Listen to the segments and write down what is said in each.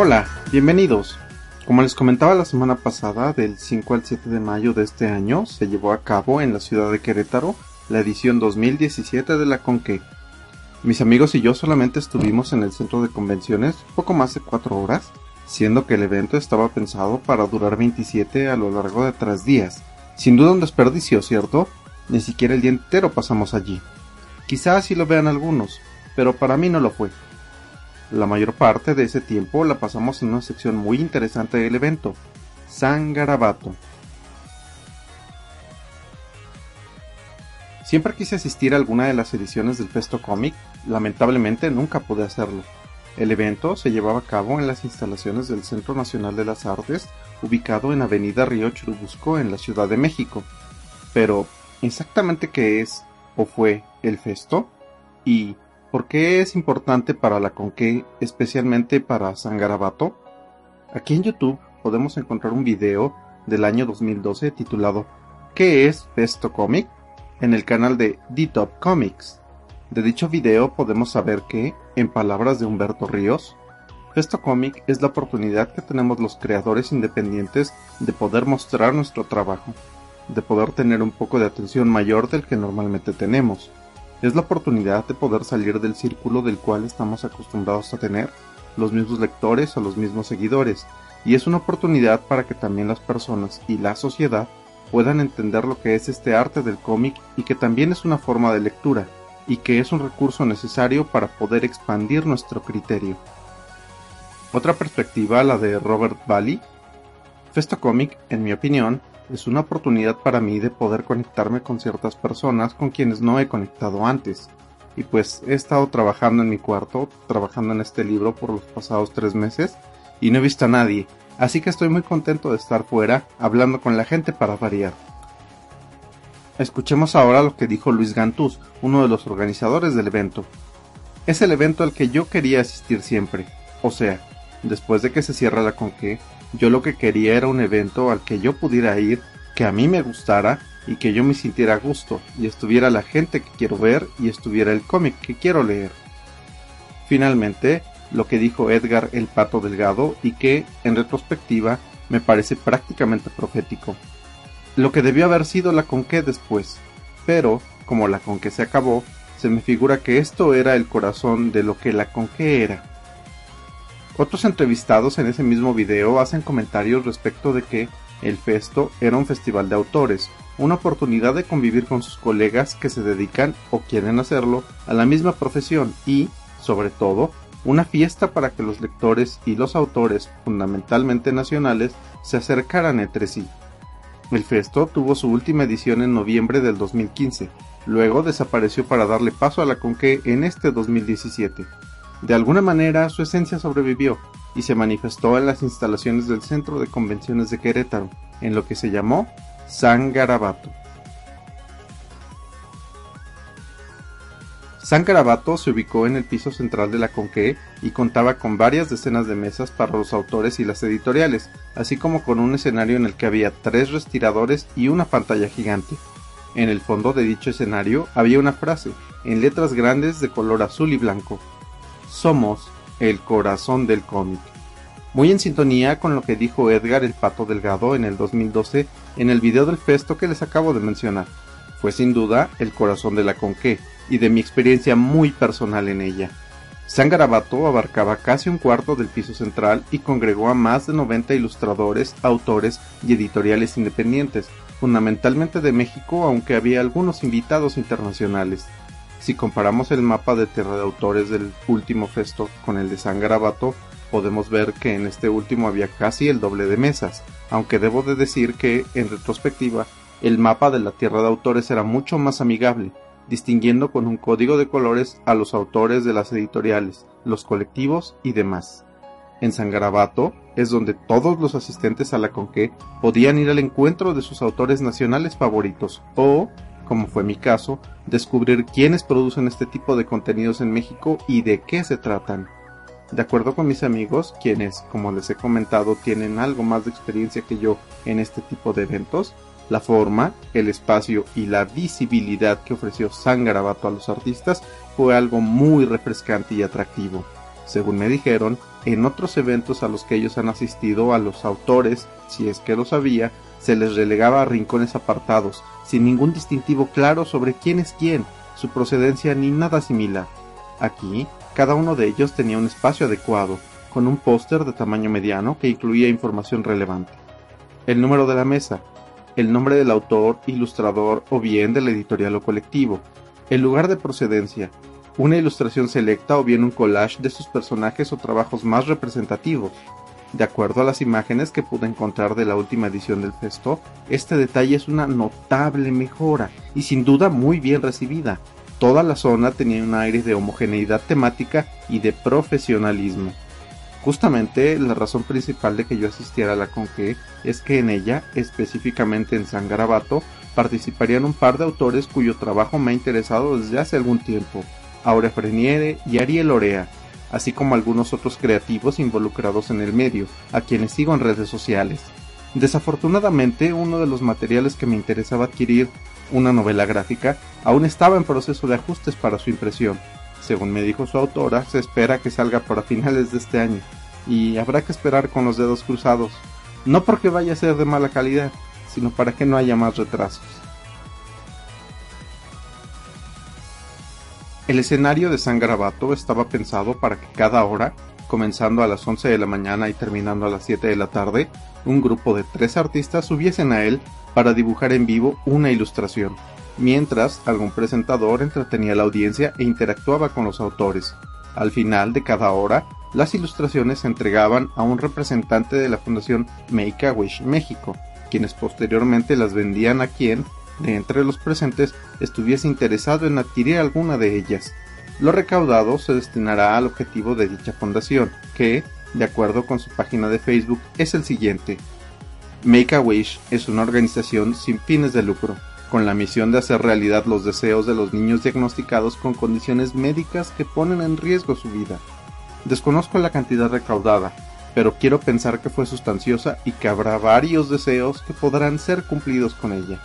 Hola, bienvenidos. Como les comentaba la semana pasada, del 5 al 7 de mayo de este año, se llevó a cabo en la ciudad de Querétaro la edición 2017 de la Conque. Mis amigos y yo solamente estuvimos en el centro de convenciones poco más de 4 horas, siendo que el evento estaba pensado para durar 27 a lo largo de 3 días. Sin duda un desperdicio, ¿cierto? Ni siquiera el día entero pasamos allí. Quizás así lo vean algunos, pero para mí no lo fue. La mayor parte de ese tiempo la pasamos en una sección muy interesante del evento, San Garabato. Siempre quise asistir a alguna de las ediciones del Festo Comic, lamentablemente nunca pude hacerlo. El evento se llevaba a cabo en las instalaciones del Centro Nacional de las Artes, ubicado en Avenida Río Churubusco en la Ciudad de México. Pero, ¿exactamente qué es o fue el Festo? ¿Y ¿Por qué es importante para la Conque, especialmente para San Garabato? Aquí en YouTube podemos encontrar un video del año 2012 titulado ¿Qué es Festo Comic? en el canal de D-Top Comics. De dicho video podemos saber que, en palabras de Humberto Ríos, Festo Comic es la oportunidad que tenemos los creadores independientes de poder mostrar nuestro trabajo, de poder tener un poco de atención mayor del que normalmente tenemos es la oportunidad de poder salir del círculo del cual estamos acostumbrados a tener los mismos lectores o los mismos seguidores, y es una oportunidad para que también las personas y la sociedad puedan entender lo que es este arte del cómic y que también es una forma de lectura, y que es un recurso necesario para poder expandir nuestro criterio. Otra perspectiva, la de Robert Bally. Festo Comic, en mi opinión, es una oportunidad para mí de poder conectarme con ciertas personas con quienes no he conectado antes. Y pues he estado trabajando en mi cuarto, trabajando en este libro por los pasados tres meses, y no he visto a nadie, así que estoy muy contento de estar fuera, hablando con la gente para variar. Escuchemos ahora lo que dijo Luis Gantús, uno de los organizadores del evento. Es el evento al que yo quería asistir siempre, o sea, después de que se cierra la conque, yo lo que quería era un evento al que yo pudiera ir, que a mí me gustara y que yo me sintiera gusto y estuviera la gente que quiero ver y estuviera el cómic que quiero leer. Finalmente, lo que dijo Edgar el Pato Delgado y que, en retrospectiva, me parece prácticamente profético. Lo que debió haber sido la conque después, pero, como la conque se acabó, se me figura que esto era el corazón de lo que la conque era. Otros entrevistados en ese mismo video hacen comentarios respecto de que el Festo era un festival de autores, una oportunidad de convivir con sus colegas que se dedican o quieren hacerlo a la misma profesión y, sobre todo, una fiesta para que los lectores y los autores, fundamentalmente nacionales, se acercaran entre sí. El Festo tuvo su última edición en noviembre del 2015, luego desapareció para darle paso a la Conque en este 2017. De alguna manera su esencia sobrevivió y se manifestó en las instalaciones del Centro de Convenciones de Querétaro, en lo que se llamó San Garabato. San Garabato se ubicó en el piso central de la Conque y contaba con varias decenas de mesas para los autores y las editoriales, así como con un escenario en el que había tres respiradores y una pantalla gigante. En el fondo de dicho escenario había una frase, en letras grandes de color azul y blanco, somos el corazón del cómic. Muy en sintonía con lo que dijo Edgar el Pato Delgado en el 2012 en el video del festo que les acabo de mencionar. Fue sin duda el corazón de la Conque y de mi experiencia muy personal en ella. San Garabato abarcaba casi un cuarto del piso central y congregó a más de 90 ilustradores, autores y editoriales independientes, fundamentalmente de México, aunque había algunos invitados internacionales. Si comparamos el mapa de tierra de autores del último festo con el de San Garabato, podemos ver que en este último había casi el doble de mesas, aunque debo de decir que, en retrospectiva, el mapa de la tierra de autores era mucho más amigable, distinguiendo con un código de colores a los autores de las editoriales, los colectivos y demás. En San Garabato es donde todos los asistentes a la conque podían ir al encuentro de sus autores nacionales favoritos o como fue mi caso, descubrir quiénes producen este tipo de contenidos en México y de qué se tratan. De acuerdo con mis amigos, quienes, como les he comentado, tienen algo más de experiencia que yo en este tipo de eventos, la forma, el espacio y la visibilidad que ofreció San Garabato a los artistas fue algo muy refrescante y atractivo. Según me dijeron, en otros eventos a los que ellos han asistido a los autores, si es que los había, se les relegaba a rincones apartados, sin ningún distintivo claro sobre quién es quién, su procedencia ni nada similar. Aquí, cada uno de ellos tenía un espacio adecuado, con un póster de tamaño mediano que incluía información relevante. El número de la mesa, el nombre del autor, ilustrador o bien del editorial o colectivo, el lugar de procedencia, una ilustración selecta o bien un collage de sus personajes o trabajos más representativos. De acuerdo a las imágenes que pude encontrar de la última edición del Festo, este detalle es una notable mejora y sin duda muy bien recibida. Toda la zona tenía un aire de homogeneidad temática y de profesionalismo. Justamente la razón principal de que yo asistiera a la Conque es que en ella, específicamente en San Garabato, participarían un par de autores cuyo trabajo me ha interesado desde hace algún tiempo, Aure Freniere y Ariel Orea, así como algunos otros creativos involucrados en el medio, a quienes sigo en redes sociales. Desafortunadamente, uno de los materiales que me interesaba adquirir, una novela gráfica, aún estaba en proceso de ajustes para su impresión. Según me dijo su autora, se espera que salga para finales de este año, y habrá que esperar con los dedos cruzados, no porque vaya a ser de mala calidad, sino para que no haya más retrasos. El escenario de San Garabato estaba pensado para que cada hora, comenzando a las 11 de la mañana y terminando a las 7 de la tarde, un grupo de tres artistas subiesen a él para dibujar en vivo una ilustración, mientras algún presentador entretenía a la audiencia e interactuaba con los autores. Al final de cada hora, las ilustraciones se entregaban a un representante de la Fundación Make a Wish México, quienes posteriormente las vendían a quien de entre los presentes estuviese interesado en adquirir alguna de ellas. Lo recaudado se destinará al objetivo de dicha fundación, que, de acuerdo con su página de Facebook, es el siguiente. Make a Wish es una organización sin fines de lucro, con la misión de hacer realidad los deseos de los niños diagnosticados con condiciones médicas que ponen en riesgo su vida. Desconozco la cantidad recaudada, pero quiero pensar que fue sustanciosa y que habrá varios deseos que podrán ser cumplidos con ella.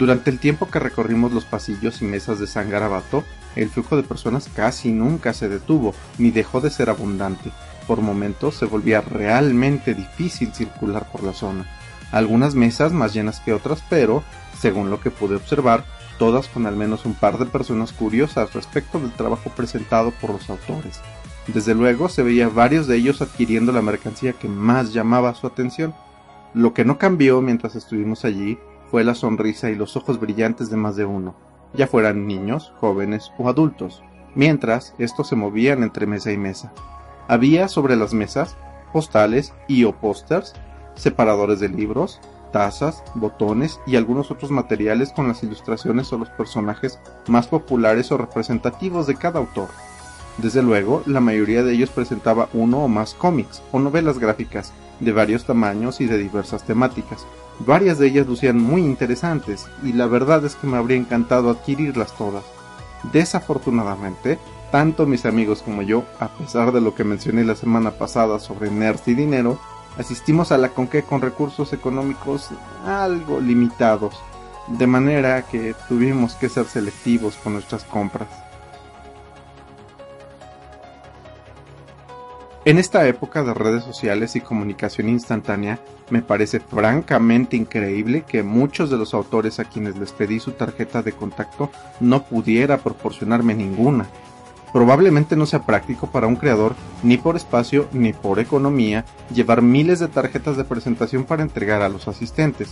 Durante el tiempo que recorrimos los pasillos y mesas de San Garabato, el flujo de personas casi nunca se detuvo, ni dejó de ser abundante. Por momentos se volvía realmente difícil circular por la zona. Algunas mesas más llenas que otras, pero, según lo que pude observar, todas con al menos un par de personas curiosas respecto del trabajo presentado por los autores. Desde luego se veía varios de ellos adquiriendo la mercancía que más llamaba su atención. Lo que no cambió mientras estuvimos allí fue la sonrisa y los ojos brillantes de más de uno, ya fueran niños, jóvenes o adultos, mientras estos se movían entre mesa y mesa. Había sobre las mesas postales y o pósters, separadores de libros, tazas, botones y algunos otros materiales con las ilustraciones o los personajes más populares o representativos de cada autor. Desde luego, la mayoría de ellos presentaba uno o más cómics o novelas gráficas de varios tamaños y de diversas temáticas, Varias de ellas lucían muy interesantes y la verdad es que me habría encantado adquirirlas todas. Desafortunadamente, tanto mis amigos como yo, a pesar de lo que mencioné la semana pasada sobre nerds y dinero, asistimos a la conque con recursos económicos algo limitados, de manera que tuvimos que ser selectivos con nuestras compras. En esta época de redes sociales y comunicación instantánea, me parece francamente increíble que muchos de los autores a quienes les pedí su tarjeta de contacto no pudiera proporcionarme ninguna. Probablemente no sea práctico para un creador, ni por espacio ni por economía, llevar miles de tarjetas de presentación para entregar a los asistentes.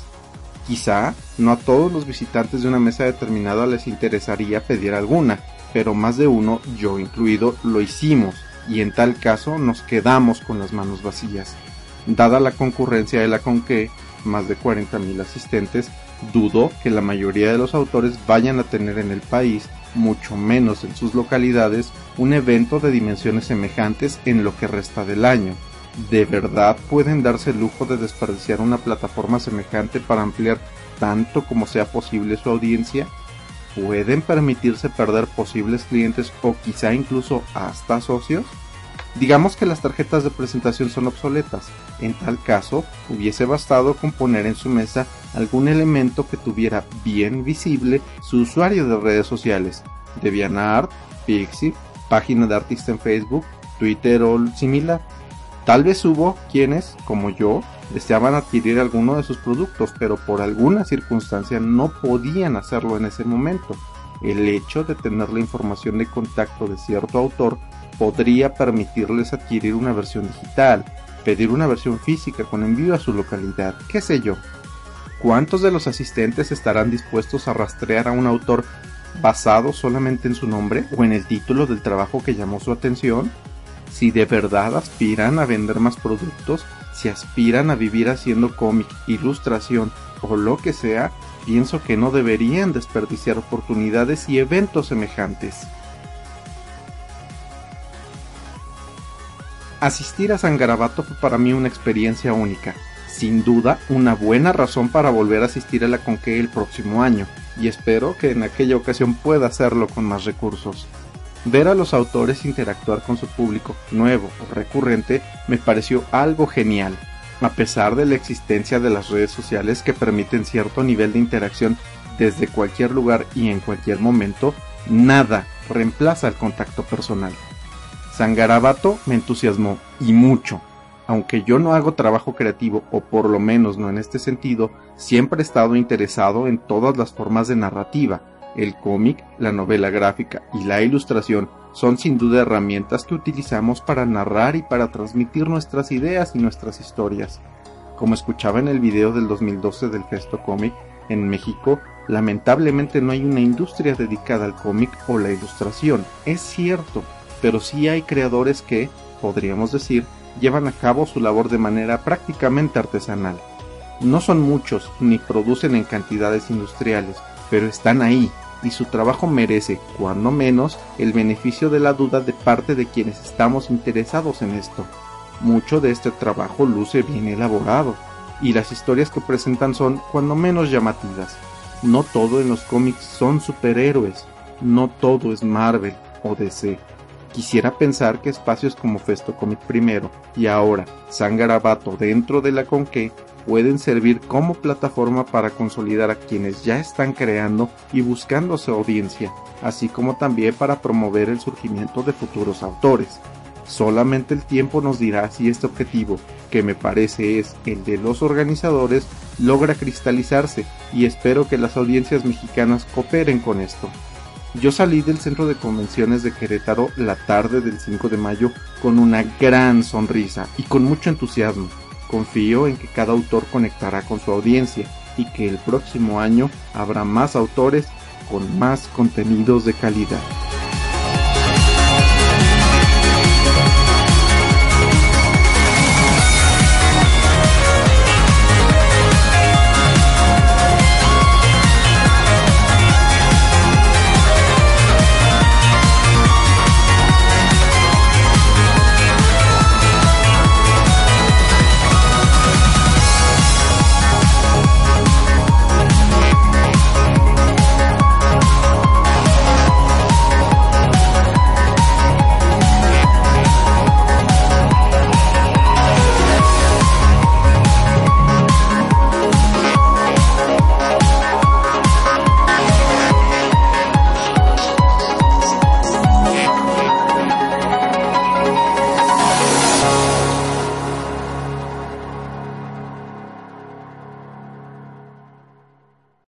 Quizá no a todos los visitantes de una mesa determinada les interesaría pedir alguna, pero más de uno, yo incluido, lo hicimos y en tal caso nos quedamos con las manos vacías. Dada la concurrencia de la Conque, más de 40.000 asistentes, dudo que la mayoría de los autores vayan a tener en el país, mucho menos en sus localidades, un evento de dimensiones semejantes en lo que resta del año. ¿De verdad pueden darse el lujo de desperdiciar una plataforma semejante para ampliar tanto como sea posible su audiencia? Pueden permitirse perder posibles clientes o quizá incluso hasta socios? Digamos que las tarjetas de presentación son obsoletas. En tal caso, hubiese bastado con poner en su mesa algún elemento que tuviera bien visible su usuario de redes sociales, DeviantArt, Pixie, página de artista en Facebook, Twitter o similar. Tal vez hubo quienes, como yo, deseaban adquirir alguno de sus productos, pero por alguna circunstancia no podían hacerlo en ese momento. El hecho de tener la información de contacto de cierto autor podría permitirles adquirir una versión digital, pedir una versión física con envío a su localidad, qué sé yo. ¿Cuántos de los asistentes estarán dispuestos a rastrear a un autor basado solamente en su nombre o en el título del trabajo que llamó su atención? Si de verdad aspiran a vender más productos, si aspiran a vivir haciendo cómic, ilustración o lo que sea, pienso que no deberían desperdiciar oportunidades y eventos semejantes. Asistir a San Garabato fue para mí una experiencia única, sin duda una buena razón para volver a asistir a la Conque el próximo año, y espero que en aquella ocasión pueda hacerlo con más recursos. Ver a los autores interactuar con su público, nuevo o recurrente, me pareció algo genial, a pesar de la existencia de las redes sociales que permiten cierto nivel de interacción desde cualquier lugar y en cualquier momento, nada reemplaza el contacto personal. Sangarabato me entusiasmó y mucho. Aunque yo no hago trabajo creativo, o por lo menos no en este sentido, siempre he estado interesado en todas las formas de narrativa. El cómic, la novela gráfica y la ilustración son sin duda herramientas que utilizamos para narrar y para transmitir nuestras ideas y nuestras historias. Como escuchaba en el video del 2012 del Festo Cómic, en México lamentablemente no hay una industria dedicada al cómic o la ilustración. Es cierto, pero sí hay creadores que, podríamos decir, llevan a cabo su labor de manera prácticamente artesanal. No son muchos ni producen en cantidades industriales, pero están ahí y su trabajo merece, cuando menos, el beneficio de la duda de parte de quienes estamos interesados en esto. Mucho de este trabajo luce bien elaborado, y las historias que presentan son, cuando menos, llamativas. No todo en los cómics son superhéroes, no todo es Marvel o DC. Quisiera pensar que espacios como Festo Comic primero y ahora San Garabato dentro de la Conque pueden servir como plataforma para consolidar a quienes ya están creando y buscando su audiencia, así como también para promover el surgimiento de futuros autores. Solamente el tiempo nos dirá si este objetivo, que me parece es el de los organizadores, logra cristalizarse y espero que las audiencias mexicanas cooperen con esto. Yo salí del centro de convenciones de Querétaro la tarde del 5 de mayo con una gran sonrisa y con mucho entusiasmo. Confío en que cada autor conectará con su audiencia y que el próximo año habrá más autores con más contenidos de calidad.